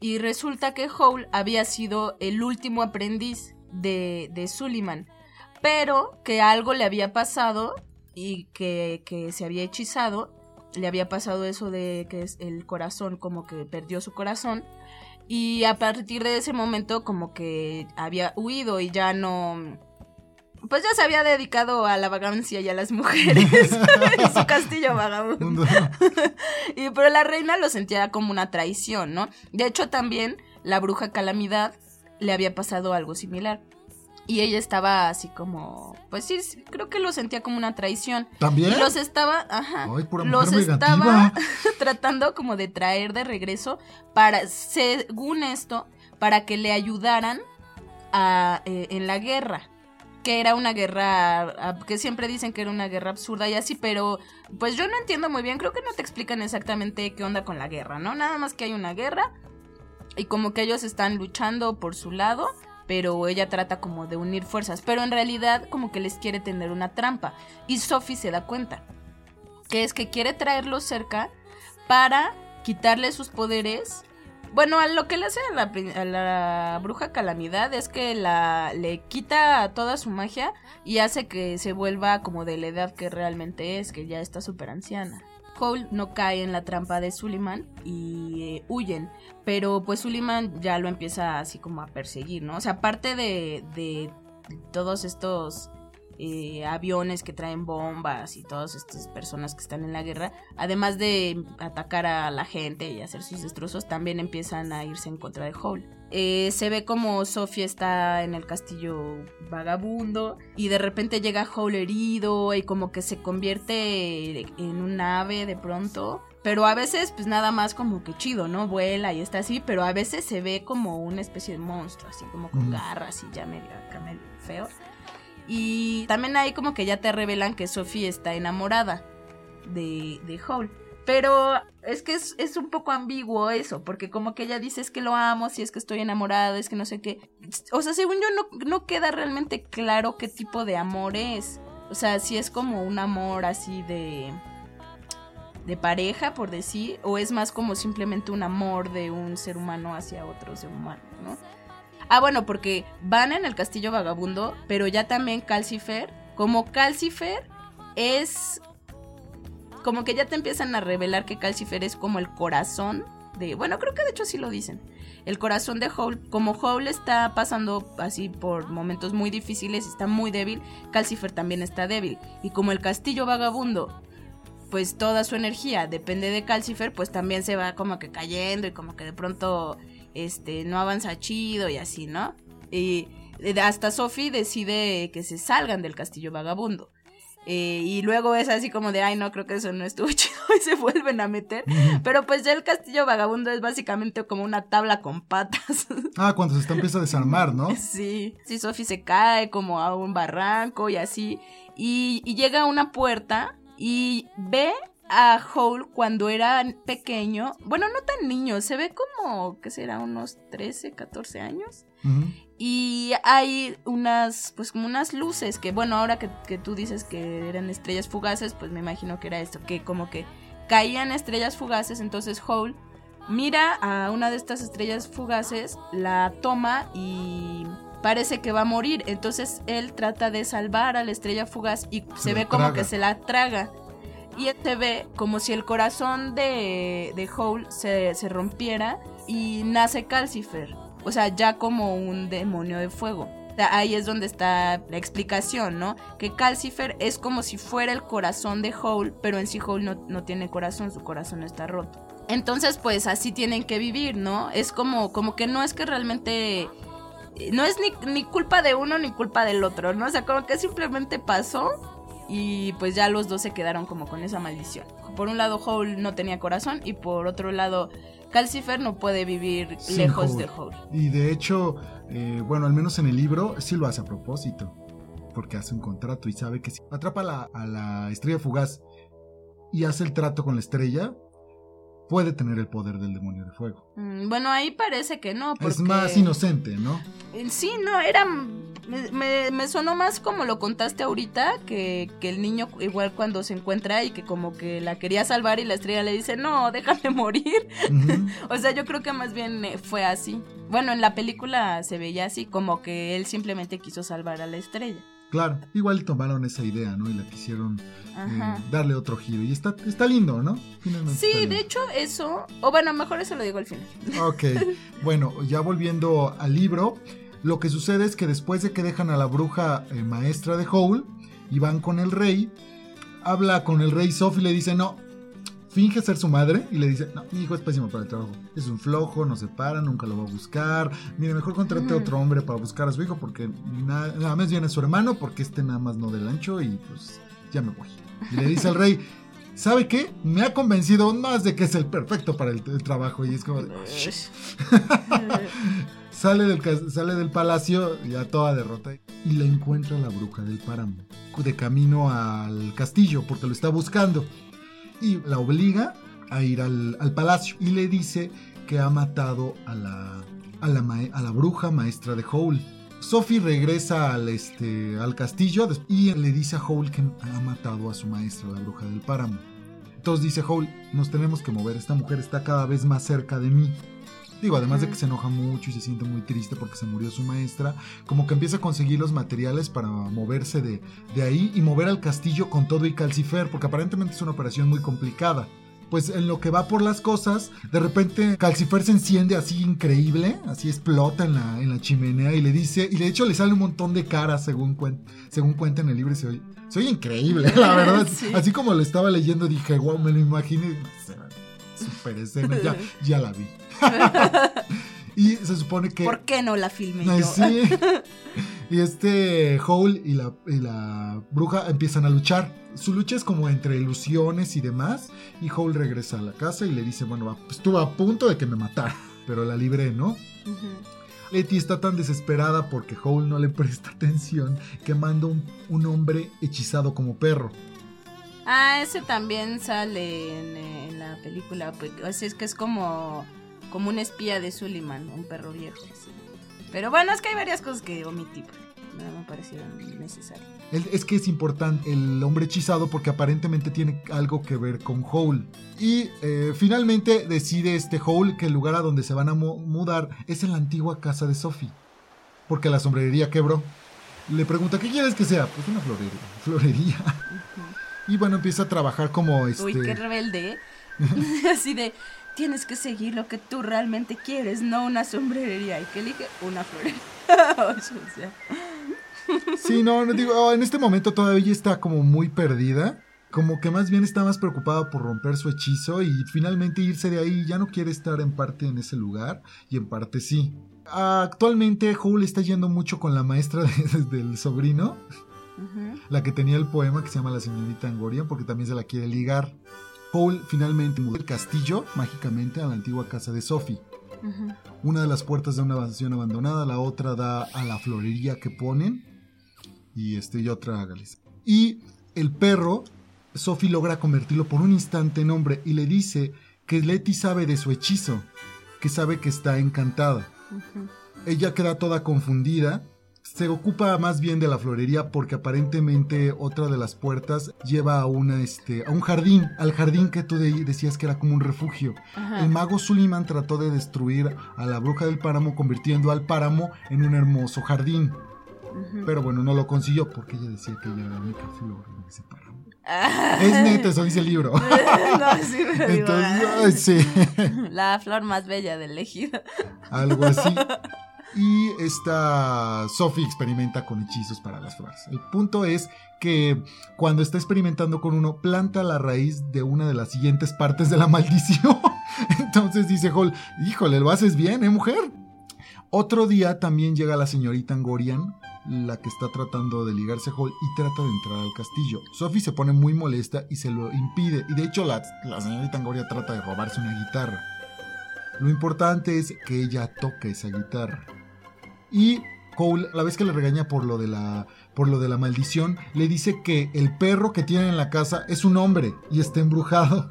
y resulta que Howl había sido el último aprendiz de, de pero que algo le había pasado y que, que se había hechizado le había pasado eso de que es el corazón, como que perdió su corazón. Y a partir de ese momento como que había huido y ya no... Pues ya se había dedicado a la vagancia y a las mujeres en su castillo vagabundo. y pero la reina lo sentía como una traición, ¿no? De hecho también la bruja Calamidad le había pasado algo similar. Y ella estaba así como, pues sí, creo que lo sentía como una traición. ¿También? Y los estaba, ajá, los estaba tratando como de traer de regreso para, según esto, para que le ayudaran a, eh, en la guerra. Que era una guerra, que siempre dicen que era una guerra absurda y así, pero pues yo no entiendo muy bien, creo que no te explican exactamente qué onda con la guerra, ¿no? Nada más que hay una guerra y como que ellos están luchando por su lado pero ella trata como de unir fuerzas, pero en realidad como que les quiere tener una trampa y Sophie se da cuenta, que es que quiere traerlos cerca para quitarle sus poderes. Bueno, a lo que le hace a la, bruja calamidad es que la, le quita toda su magia y hace que se vuelva como de la edad que realmente es, que ya está súper anciana. Cole no cae en la trampa de Suleiman y eh, huyen. Pero pues Suleiman ya lo empieza así como a perseguir, ¿no? O sea, aparte de, de todos estos eh, aviones que traen bombas y todas estas personas que están en la guerra, además de atacar a la gente y hacer sus destrozos, también empiezan a irse en contra de Hole. Eh, se ve como Sofía está en el castillo vagabundo y de repente llega Hole herido y como que se convierte en un ave de pronto. Pero a veces, pues nada más como que chido, ¿no? Vuela y está así, pero a veces se ve como una especie de monstruo, así como con garras y ya medio, medio feo. Y también ahí como que ya te revelan que Sophie está enamorada de, de Hole. Pero es que es, un poco ambiguo eso, porque como que ella dice es que lo amo, si es que estoy enamorada, es que no sé qué. O sea, según yo no, no queda realmente claro qué tipo de amor es. O sea, si es como un amor así de de pareja, por decir, o es más como simplemente un amor de un ser humano hacia otro ser humano, ¿no? Ah, bueno, porque van en el castillo vagabundo, pero ya también Calcifer, como Calcifer es como que ya te empiezan a revelar que Calcifer es como el corazón de, bueno, creo que de hecho sí lo dicen. El corazón de Howl, como Howl está pasando así por momentos muy difíciles, está muy débil, Calcifer también está débil. Y como el castillo vagabundo, pues toda su energía depende de Calcifer, pues también se va como que cayendo y como que de pronto este, no avanza chido y así, ¿no? Y hasta Sophie decide que se salgan del castillo vagabundo. Eh, y luego es así como de, ay, no, creo que eso no estuvo chido y se vuelven a meter. Pero pues ya el castillo vagabundo es básicamente como una tabla con patas. Ah, cuando se está empieza a desarmar, ¿no? Sí, sí, Sophie se cae como a un barranco y así. Y, y llega a una puerta y ve a Hole cuando era pequeño, bueno, no tan niño, se ve como, ¿qué será? Unos 13, 14 años. Y hay unas, pues como unas luces que, bueno, ahora que, que, tú dices que eran estrellas fugaces, pues me imagino que era esto, que como que caían estrellas fugaces, entonces Hole mira a una de estas estrellas fugaces, la toma y parece que va a morir, entonces él trata de salvar a la estrella fugaz y se, ve como que se la traga. Y se ve como si el corazón de, de Hole se, se rompiera y nace Calcifer. O sea, ya como un demonio de fuego. ahí es donde está la explicación, ¿no? Que Calcifer es como si fuera el corazón de Hole, pero en sí Hole no, no tiene corazón, su corazón está roto. Entonces, pues así tienen que vivir, ¿no? Es como, como que no es que realmente. No es ni, ni culpa de uno ni culpa del otro, ¿no? O sea, como que simplemente pasó y pues ya los dos se quedaron como con esa maldición. Por un lado Hole no tenía corazón y por otro lado Calcifer no puede vivir lejos de Hole. Y de hecho, eh, bueno, al menos en el libro sí lo hace a propósito, porque hace un contrato y sabe que si atrapa a la estrella fugaz y hace el trato con la estrella, puede tener el poder del demonio de fuego. Mm, bueno, ahí parece que no. Es más inocente, ¿no? Sí, no, era me, me, sonó más como lo contaste ahorita, que, que, el niño igual cuando se encuentra y que como que la quería salvar y la estrella le dice, no, déjame morir. o sea, yo creo que más bien eh, fue así. Bueno, en la película se veía así, como que él simplemente quiso salvar a la estrella. Claro, igual tomaron esa idea, ¿no? Y la quisieron eh, darle otro giro. Y está, está lindo, ¿no? sí, de hecho eso, o bueno, mejor eso lo digo al final. Ok, bueno, ya volviendo al libro, lo que sucede es que después de que dejan a la bruja eh, maestra de Howl y van con el rey, habla con el rey Sophie y le dice, no, finge ser su madre y le dice, no, mi hijo es pésimo para el trabajo, es un flojo, no se para, nunca lo va a buscar, mire, mejor contrate a otro hombre para buscar a su hijo porque nada, más viene su hermano porque este nada más no del ancho y pues ya me voy. Y le dice al rey, ¿sabe qué? Me ha convencido más de que es el perfecto para el, trabajo y es como... Sale del, sale del palacio ya toda derrota y la encuentra la bruja del páramo de camino al castillo porque lo está buscando y la obliga a ir al, palacio y le dice que ha matado a la, a la, a la bruja maestra de Howl. Sophie regresa al, este, al castillo y le dice a Howl que ha matado a su maestra, la bruja del páramo. Entonces dice Howl, nos tenemos que mover, esta mujer está cada vez más cerca de mí. Digo, además de Ujú. que se enoja mucho y se siente muy triste porque se murió su maestra, como que empieza a conseguir los materiales para moverse de, de ahí y mover al castillo con todo y calcifer, porque aparentemente es una operación muy complicada. Pues en lo que va por las cosas, de repente Calcifer se enciende así increíble, así explota en la, en la chimenea y le dice, y de hecho le sale un montón de caras según, cuen- según cuenta en el libro y se oye, se oye increíble, la verdad. Sí. Así como lo estaba leyendo dije, wow, me lo imaginé. Super escena, ya, ya la vi. y se supone que... ¿Por qué no la filmé yo? sí. Y este Howl y la, y la bruja empiezan a luchar. Su lucha es como entre ilusiones y demás. Y Howl regresa a la casa y le dice, bueno, pues estuvo a punto de que me matara. Pero la libré, ¿no? Ujú. Letty está tan desesperada porque Howl no le presta atención que manda un, un hombre hechizado como perro. Ah, ese también sale en, eh, en la película. pues, Así es que es como, como un espía de Suleiman, un perro viejo. así. Pero bueno, es que hay varias cosas que omití. pues, No me parecieron necesarias. Es que es importante el hombre hechizado porque aparentemente tiene algo que ver con Howl. Y eh, finalmente decide este Howl que el lugar a donde se van a mu- mudar es en la antigua casa de Sophie. Porque la sombrerería quebró. Le pregunta, ¿qué quieres que sea? Pues una florería. florería. Y bueno, empieza a trabajar como este... Uy, qué rebelde. ¿eh? Así de, tienes que seguir lo que tú realmente quieres, no una sombrerería. Y que elige una sea, Sí, no, no digo, oh, en este momento todavía está como muy perdida. Como que más bien está más preocupada por romper su hechizo y finalmente irse de ahí. Ya no quiere estar en parte en ese lugar y en parte sí. Actualmente Howl está yendo mucho con la maestra de- del sobrino, la que tenía el poema que se llama La señorita Angorian, porque también se la quiere ligar. Howl finalmente mudó el castillo mágicamente a la antigua casa de Sophie. Una de las puertas da una mansión abandonada, la otra da a la florería que ponen. Y este y otra a Galicia. Y el perro, Sophie logra convertirlo por un instante en hombre y le dice que Letty sabe de su hechizo, que sabe que está encantada. Ella queda toda confundida. Se ocupa más bien de la florería porque aparentemente otra de las puertas lleva a, una, este, a un jardín, al jardín que tú de- decías que era como un refugio. Ajá. El mago Suliman trató de destruir a la bruja del páramo convirtiendo al páramo en un hermoso jardín. Pero bueno, no lo consiguió porque ella decía que ella era la única flor en ese páramo. Ah. Es neta, eso dice el libro. no, sí, pero Entonces, ay, sí, La flor más bella del ejido. algo así. Y esta Sophie experimenta con hechizos para las flores. El punto es que cuando está experimentando con uno, planta la raíz de una de las siguientes partes de la maldición. Entonces dice Hall, híjole, lo haces bien, ¿eh, mujer? Otro día también llega la señorita Angorian, la que está tratando de ligarse a Hall y trata de entrar al castillo. Sophie se pone muy molesta y se lo impide. Y de hecho la, la señorita Angorian trata de robarse una guitarra. Lo importante es que ella toque esa guitarra. Y Cole, a la vez que le regaña por lo de la por lo de la maldición, le dice que el perro que tiene en la casa es un hombre y está embrujado.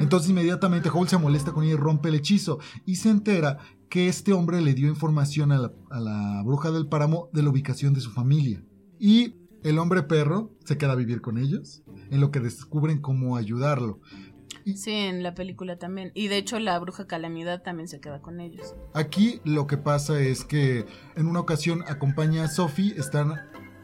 Entonces inmediatamente Howl se molesta con ella y rompe el hechizo y se entera que este hombre le dio información a la, a la bruja del páramo de la ubicación de su familia. Y el hombre perro se queda a vivir con ellos, en lo que descubren cómo ayudarlo. Sí, en la película también. Y de hecho la bruja calamidad también se queda con ellos. Aquí lo que pasa es que en una ocasión acompaña a Sophie, están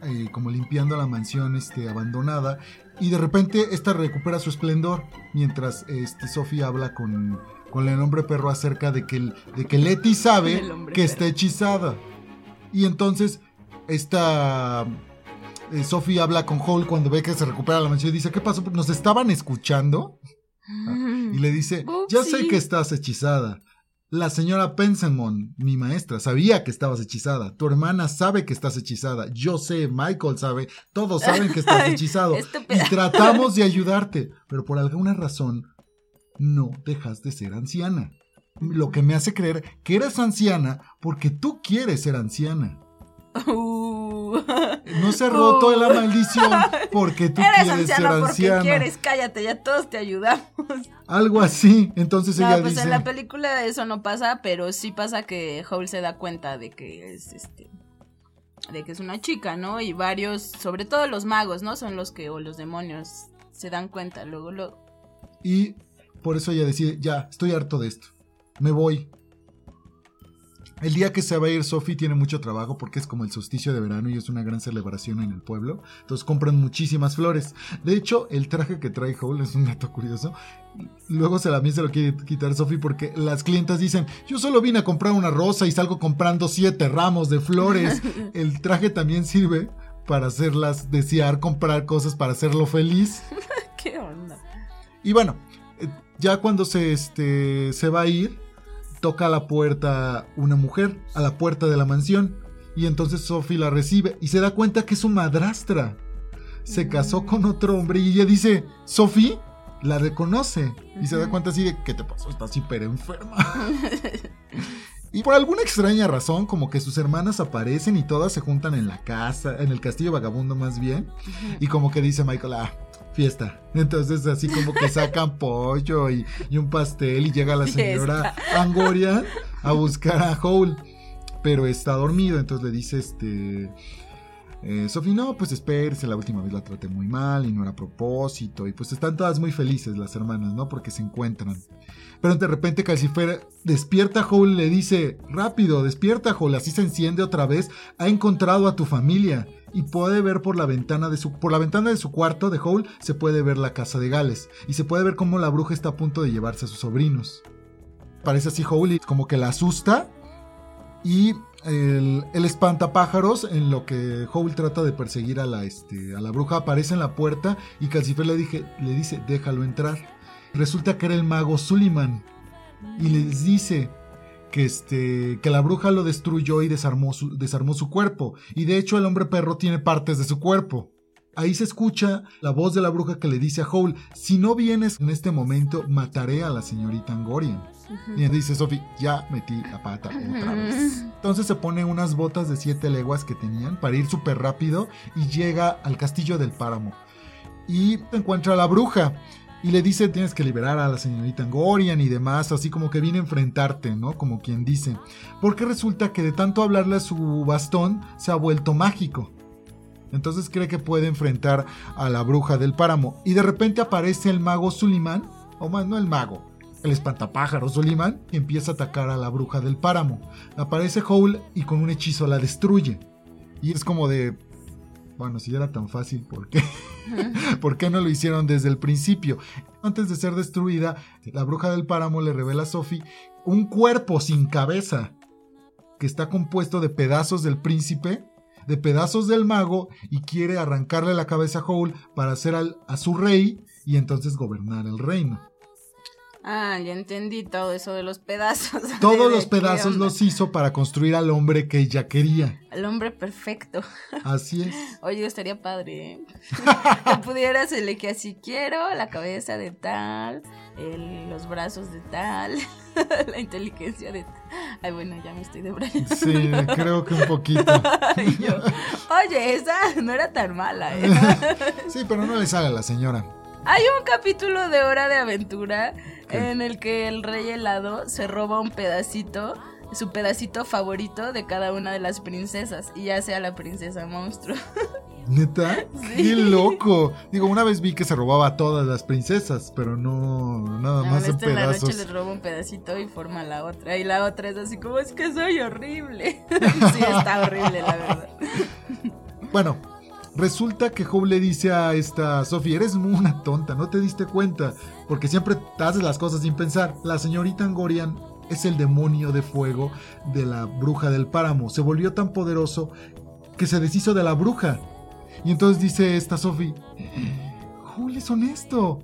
eh, como limpiando la mansión este, abandonada y de repente esta recupera su esplendor mientras este, Sophie habla con, con el hombre perro acerca de que, el- de que Letty sabe que está hechizada. Y entonces esta... eh, Sophie habla con Hall cuando ve que se recupera la mansión y dice, ¿qué pasó? ¿Nos estaban escuchando? Y le dice, ya sé que estás hechizada. La señora Pensamon, mi maestra, sabía que estabas hechizada. Tu hermana sabe que estás hechizada. Yo sé, Michael sabe. Todos saben que estás hechizado. Y tratamos de ayudarte. Pero por alguna razón, no dejas de ser anciana. Lo que me hace creer que eres anciana porque tú quieres ser anciana. Uh. No se ha roto la maldición porque tú Eres quieres ser anciana porque anciana. quieres, cállate, ya todos te ayudamos. Algo así. Entonces No, ella pues dice. en la película eso no pasa, pero sí pasa que Howl se da cuenta de que es este de que es una chica, ¿no? Y varios, sobre todo los magos, ¿no? Son los que o los demonios se dan cuenta, luego luego. Y por eso ella decide, ya, estoy harto de esto. Me voy. El día que se va a ir Sophie tiene mucho trabajo porque es como el solsticio de verano y es una gran celebración en el pueblo. Entonces compran muchísimas flores. De hecho, el traje que trae Howl es un dato curioso. Luego se la se lo quiere quitar Sophie porque las clientas dicen, yo solo vine a comprar una rosa y salgo comprando siete ramos de flores. El traje también sirve para hacerlas desear comprar cosas para hacerlo feliz. ¿Qué onda? Y bueno, eh, ya cuando se, este, se va a ir, toca a la puerta una mujer, a la puerta de la mansión. Y entonces Sophie la recibe y se da cuenta que es su madrastra. Se casó mm. con otro hombre y ella dice, Sophie, la reconoce. Y se da cuenta así de, ¿qué te pasó? Estás hiper enferma. y por alguna extraña razón, como que sus hermanas aparecen y todas se juntan en la casa, en el castillo vagabundo más bien. Y como que dice Michael, ah, fiesta. Entonces así como que sacan pollo y, un pastel y llega la señora Angoria a buscar a Howl. Pero está dormido, entonces le dice este... Eh, Sophie, no, pues espérese, la última vez la traté muy mal y no era a propósito. Y pues están todas muy felices las hermanas, ¿no? Porque se encuentran. Pero de repente Calcifer despierta a Howl y le dice, rápido, despierta Howl, así se enciende otra vez, ha encontrado a tu familia y puede ver por la ventana de su por la ventana de su cuarto de Hole se puede ver la casa de Gales y se puede ver cómo la bruja está a punto de llevarse a sus sobrinos. Parece así Hole como que la asusta y el, el, espantapájaros en lo que Howl trata de perseguir a la, este, a la bruja aparece en la puerta y Calcifer le, dije, le dice déjalo entrar. Resulta que era el mago Suliman y les dice que, este, que la bruja lo destruyó y desarmó su, desarmó su cuerpo. Y de hecho el hombre perro tiene partes de su cuerpo. Ahí se escucha la voz de la bruja que le dice a Howl, si no vienes en este momento, mataré a la señorita Angorian. Y dice Sophie, ya metí la pata otra vez. Entonces se pone unas botas de siete leguas que tenían para ir súper rápido y llega al castillo del páramo. Y encuentra a la bruja y le dice tienes que liberar a la señorita Angorian y demás, así como que viene a enfrentarte, ¿no? Como quien dice. Porque resulta que de tanto hablarle a su bastón se ha vuelto mágico. Entonces cree que puede enfrentar a la bruja del páramo. Y de repente aparece el mago Sulimán, o más no el mago, el espantapájaro Sulimán, y empieza a atacar a la bruja del páramo. Aparece Howl y con un hechizo la destruye. Y es como de, bueno, si era tan fácil, ¿por qué? ¿Por qué no lo hicieron desde el principio? Antes de ser destruida, la bruja del páramo le revela a Sophie un cuerpo sin cabeza que está compuesto de pedazos del príncipe, de pedazos del mago y quiere arrancarle la cabeza a Howl para hacer a su rey y entonces gobernar el reino. Ah, ya entendí todo eso de los pedazos. Todos los pedazos los hizo para construir al hombre que ella quería. Al hombre perfecto. Así es. Oye, estaría padre, ¿eh? que pudieras elegir así, quiero la cabeza de tal, los brazos de tal, la inteligencia de tal. Ay, bueno, ya me estoy debrayando. Sí, creo que un poquito. Oye, esa no era tan mala, ¿eh? sí, pero no le sale a la señora. Hay un capítulo de Hora de Aventura en el que el rey helado se roba un pedacito, su pedacito favorito de cada una de las princesas y ya sea la princesa monstruo. ¿Neta? ¡Qué loco! Digo, una vez vi que se robaba a todas las princesas, pero no nada más en pedazos. En la noche le roba un pedacito y forma la otra. Y la otra es así como, es que soy horrible. sí, está horrible, la verdad. Bueno, Resulta que Hope le dice a esta Sophie, eres una tonta, no te diste cuenta, porque siempre haces las cosas sin pensar. La señorita Angorian es el demonio de fuego de la bruja del páramo. Se volvió tan poderoso que se deshizo de la bruja. Y entonces dice esta Sophie, Howl es honesto.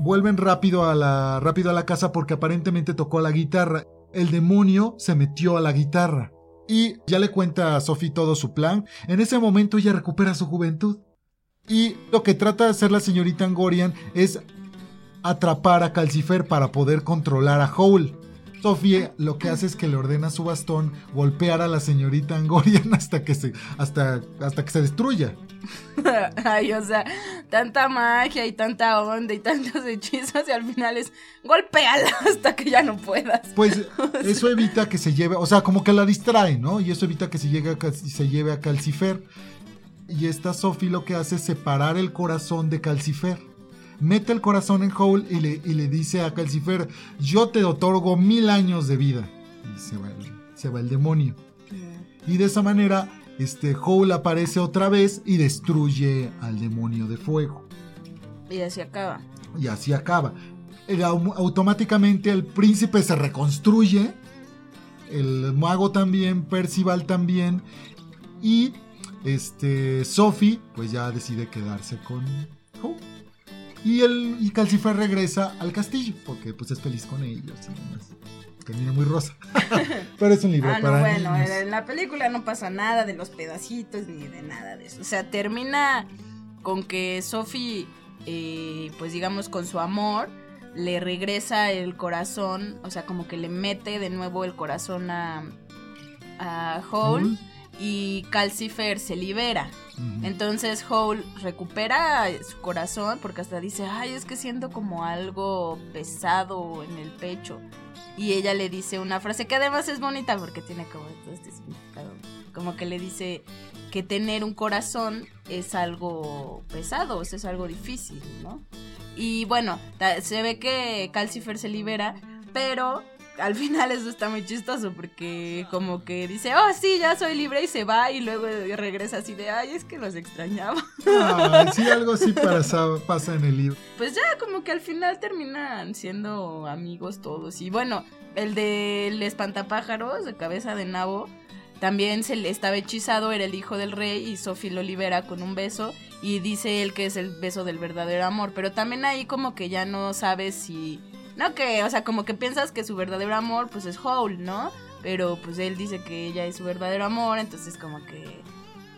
Vuelven rápido a la rápido a la casa porque aparentemente tocó la guitarra. El demonio se metió a la guitarra. Y ya le cuenta a Sophie todo su plan. En ese momento ella recupera su juventud. Y lo que trata de hacer la señorita Angorian es atrapar a Calcifer para poder controlar a Howl. Sophie lo que hace es que le ordena a su bastón golpear a la señorita Angorian hasta que se, hasta, hasta que se destruya. Ay, o sea, tanta magia y tanta onda y tantos hechizos y al final es golpeala hasta que ya no puedas. Pues eso evita que se lleve, o sea, como que la distrae, ¿no? Y eso evita que se, llegue a, se lleve a Calcifer. Y esta Sophie lo que hace es separar el corazón de Calcifer mete el corazón en Howl y le, y le dice a Calcifer, yo te otorgo mil años de vida. Y se va se va el demonio. Y de esa manera, este Howl aparece otra vez y destruye al demonio de fuego. Y así acaba. Y así acaba. El au- automáticamente el príncipe se reconstruye. El mago también, Percival también. Y este Sophie, pues ya decide quedarse con Howl. Y el y Calcifer regresa al castillo, porque pues es feliz con ellos y demás. Termina muy rosa. Pero es un libro Ah, no, para bueno, niños. en la película no pasa nada de los pedacitos ni de nada de eso. O sea, termina con que Sophie, eh, pues digamos, con su amor, le regresa el corazón, o sea, como que le mete de nuevo el corazón a, a Howl. Y Calcifer se libera. Entonces Howl recupera su corazón porque hasta dice, ay, es que siento como algo pesado en el pecho. Y ella le dice una frase que además es bonita porque tiene como todo este significado. Como que le dice que tener un corazón es algo pesado, o sea, es algo difícil, ¿no? Y bueno, se ve que Calcifer se libera, pero al final eso está muy chistoso porque como que dice, oh sí, ya soy libre y se va y luego regresa así de, ay, es que los extrañaba. Ah, sí, algo así pasa, pasa en el libro. Pues ya como que al final terminan siendo amigos todos. Y bueno, el del espantapájaros de cabeza de nabo también se le estaba hechizado, era el hijo del rey y Sophie lo libera con un beso y dice él que es el beso del verdadero amor, pero también ahí como que ya no sabes si no que, o sea, como que piensas que su verdadero amor pues es Howl, ¿no? Pero pues él dice que ella es su verdadero amor, entonces como que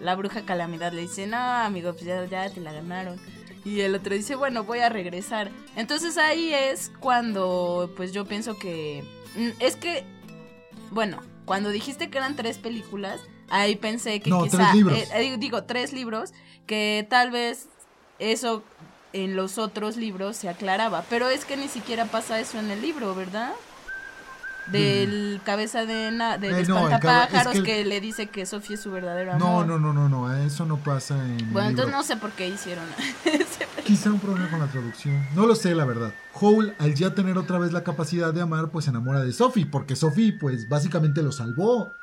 la bruja calamidad le dice, "No, amigo, pues ya, ya te la ganaron." Y el otro dice, bueno, voy a regresar. Entonces ahí es cuando, pues yo pienso que... mm, Es que, bueno, cuando dijiste que eran tres películas, ahí pensé que No, quizá... tres libros. eh, digo, tres libros, que tal vez eso en los otros libros se aclaraba. Pero es que ni siquiera pasa eso en el libro, ¿verdad? Del cabeza de... Na, del Eh, no, espantapájaros es que... que- le dice que Sofía es su verdadero No, amor. no, no, no, no, eso no pasa en el Bueno, libro. entonces no sé por qué hicieron Quizá un problema con la traducción. No lo sé, la verdad. Howl, al ya tener otra vez la capacidad de amar, pues se enamora de Sophie, porque Sophie, pues básicamente lo salvó.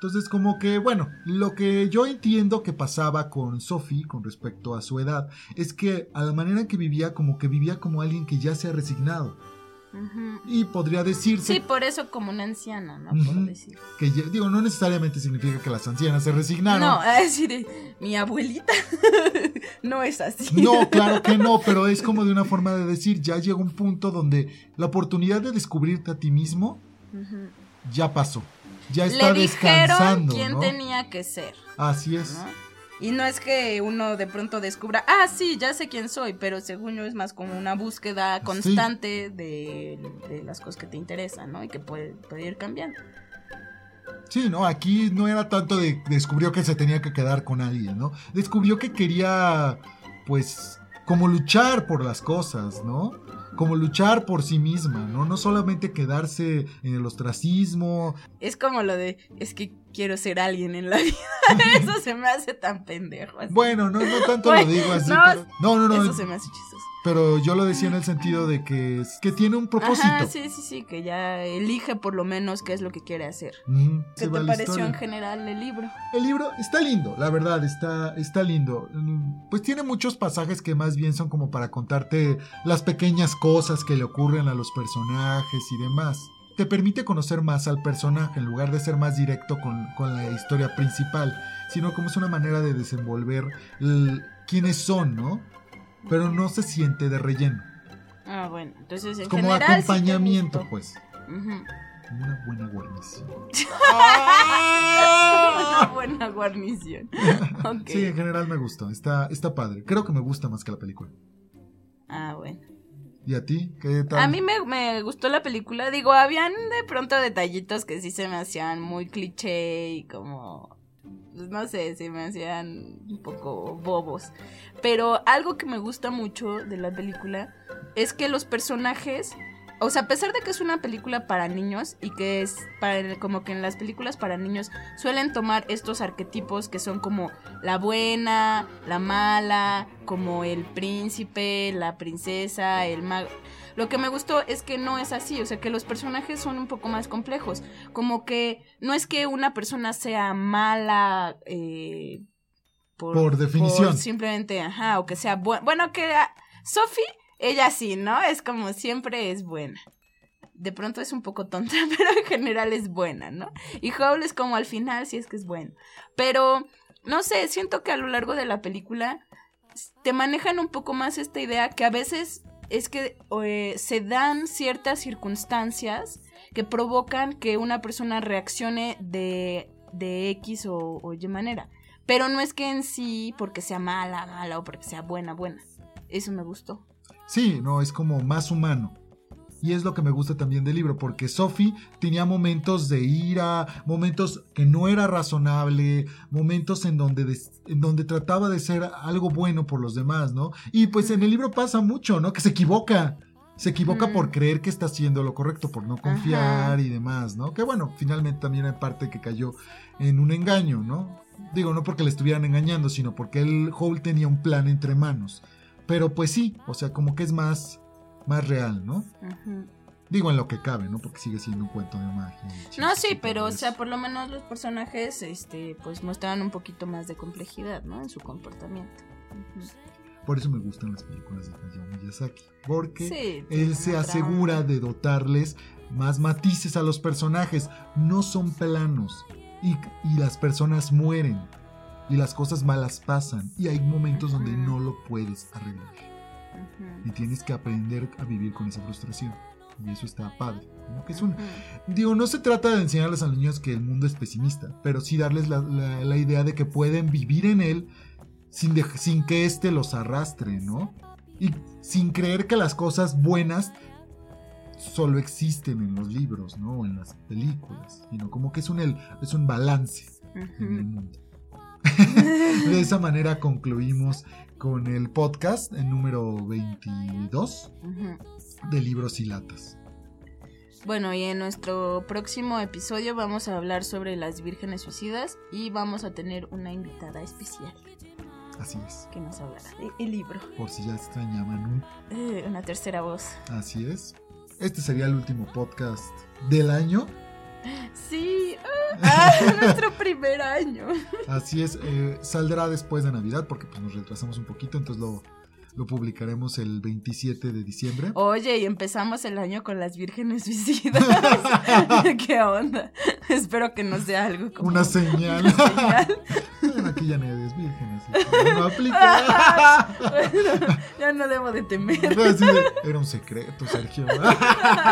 Entonces, como que, bueno, lo que yo entiendo que pasaba con Sophie con respecto a su edad, es que a la manera en que vivía, como que vivía como alguien que ya se ha resignado. Y podría decirse Sí, por eso como una anciana, ¿no? Por Ujú. decir. que, ya- digo, no necesariamente significa que las ancianas se resignaron. No, a decir, mi abuelita no es así. No, claro que no, pero es como de una forma de decir, ya llega un punto donde la oportunidad de descubrirte a ti mismo ya pasó. Ya está Le dijeron descansando, quién ¿no? tenía que ser, Así es. ¿no? Y no es que uno de pronto descubra, ah, sí, ya sé quién soy, pero según yo es más como una búsqueda constante de, de las cosas que te interesan, ¿no? Y que puede, puede ir cambiando. Sí, no, aquí no era tanto de descubrió que se tenía que quedar con alguien, ¿no? Descubrió que quería, pues, como luchar por las cosas, ¿no? Como luchar por sí misma, ¿no? No solamente quedarse en el ostracismo. Es como lo de, es que quiero ser alguien en la vida. Eso se me hace tan pendejo. así. Bueno, no, no tanto Bueno, lo digo así, no, pero... No, no, no. Eso se me hace chistoso. Pero yo lo decía en el sentido de que, que tiene un propósito. Ajá, sí, sí, sí, que ya elige por lo menos qué es lo que quiere hacer. Mm, ¿Qué te pareció en general el libro? El libro está lindo, la verdad, está, está lindo. Mm, Pues tiene muchos pasajes que más bien son como para contarte las pequeñas cosas que le ocurren a los personajes y demás. Te permite conocer más al personaje en lugar de ser más directo con, con la historia principal, sino como es una manera de desenvolver quiénes son, ¿no? Pero no se siente de relleno. Ah, bueno, entonces en como general acompañamiento, pues. Como Una buena guarnición. Una buena guarnición. Sí, en general me gustó. Está, está padre. Creo que me gusta más que la película. Ah, bueno. ¿Y a ti? ¿Qué? A mí me, me gustó la película. Digo, habían de pronto detallitos que sí se me hacían muy cliché y como. pues, No sé, se me hacían un poco bobos. Pero algo que me gusta mucho de la película es que los personajes o sea, a pesar de que es una película para niños y que es para, como que en las películas para niños suelen tomar estos arquetipos que son como la buena, la mala, como el príncipe, la princesa, el mago. Lo que me gustó es que no es así, o sea, que los personajes son un poco más complejos, como que no es que una persona sea mala eh, por, definición. simplemente, ajá, o que sea buena. Bueno, que Sophie ella sí, ¿no? Es como siempre es buena. De pronto es un poco tonta, pero en general es buena, ¿no? Y Howl es como al final, sí es que es bueno. Pero, no sé, siento que a lo largo de la película te manejan un poco más esta idea que a veces es que eh, se dan ciertas circunstancias que provocan que una persona reaccione de, de X o, o Y manera. Pero no es que en sí porque sea mala, mala o porque sea buena, buena. Eso me gustó. Sí, no, es como más humano. Y es lo que me gusta también del libro, porque Sophie tenía momentos de ira, momentos que no era razonable, momentos en donde, en donde trataba de ser algo bueno por los demás, ¿no? Y pues en el libro pasa mucho, ¿no? Que se equivoca. Se equivoca por creer que está haciendo lo correcto, por no confiar y demás, ¿no? Que bueno, finalmente también hay parte que cayó en un engaño, ¿no? Digo, no porque le estuvieran engañando, sino porque el Hole tenía un plan entre manos. Pero pues sí, o sea, como que es más, más real, ¿no? Digo en lo que cabe, ¿no? Porque sigue siendo un cuento de magia. No, sí, pero o sea, por lo menos los personajes, este, pues muestran un poquito más de complejidad, ¿no? En su comportamiento. Por eso me gustan las películas de Hayao Miyazaki, porque él se asegura de dotarles más matices a los personajes. No son planos y, y las personas mueren y las cosas malas pasan y hay momentos donde no lo puedes arreglar. Y tienes que aprender a vivir con esa frustración. Y eso está padre. Que es un, digo, no se trata de enseñarles a los niños que el mundo es pesimista, pero sí darles la, la, idea de que pueden vivir en él sin, sin que éste los arrastre, ¿no? Y sin creer que las cosas buenas solo existen en los libros, ¿no? O en las películas, sino como que es un, es un balance en el mundo. de esa manera concluimos con el podcast, el número 22 de Libros y Latas. Bueno, y en nuestro próximo episodio vamos a hablar sobre las vírgenes suicidas y vamos a tener una invitada especial. Así es. Que nos hablará del libro. Por si ya extrañaban eh, una tercera voz. Así es. Este sería el último podcast del año. Sí, ah, nuestro primer año. Así es, eh, saldrá después de Navidad porque pues, nos retrasamos un poquito, entonces lo, lo publicaremos el 27 de diciembre. Oye, y empezamos el año con las vírgenes suicidas. ¿Qué onda? Espero que no sea algo como una señal. Una señal. Aquí ya nadie es virgen, no aplica. ya no debo de temer. Era un secreto, Sergio.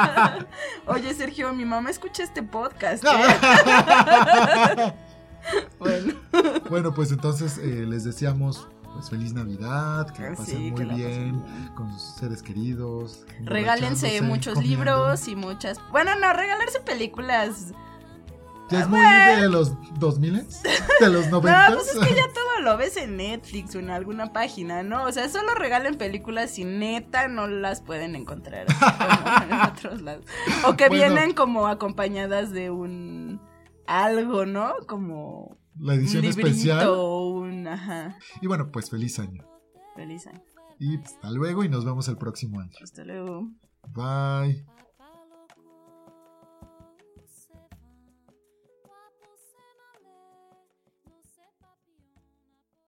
Oye, Sergio, mi mamá escucha este podcast. ¿eh? bueno. bueno, pues entonces eh, les deseamos pues feliz Navidad, que ah, pasen muy bien con sus seres queridos. Regálense muchos libros y muchas. Bueno, no, regalarse películas. Ya es muy de los 2000 de los 90 No, pues es que ya todo lo ves en Netflix o en alguna página, ¿no? O sea, solo regalen películas y neta no las pueden encontrar en otros lados. O que vienen como acompañadas de un algo, ¿no? Como la edición un especial. Un, Y bueno, pues feliz año. Feliz año. Y hasta luego y nos vemos el próximo año. Hasta luego. Bye.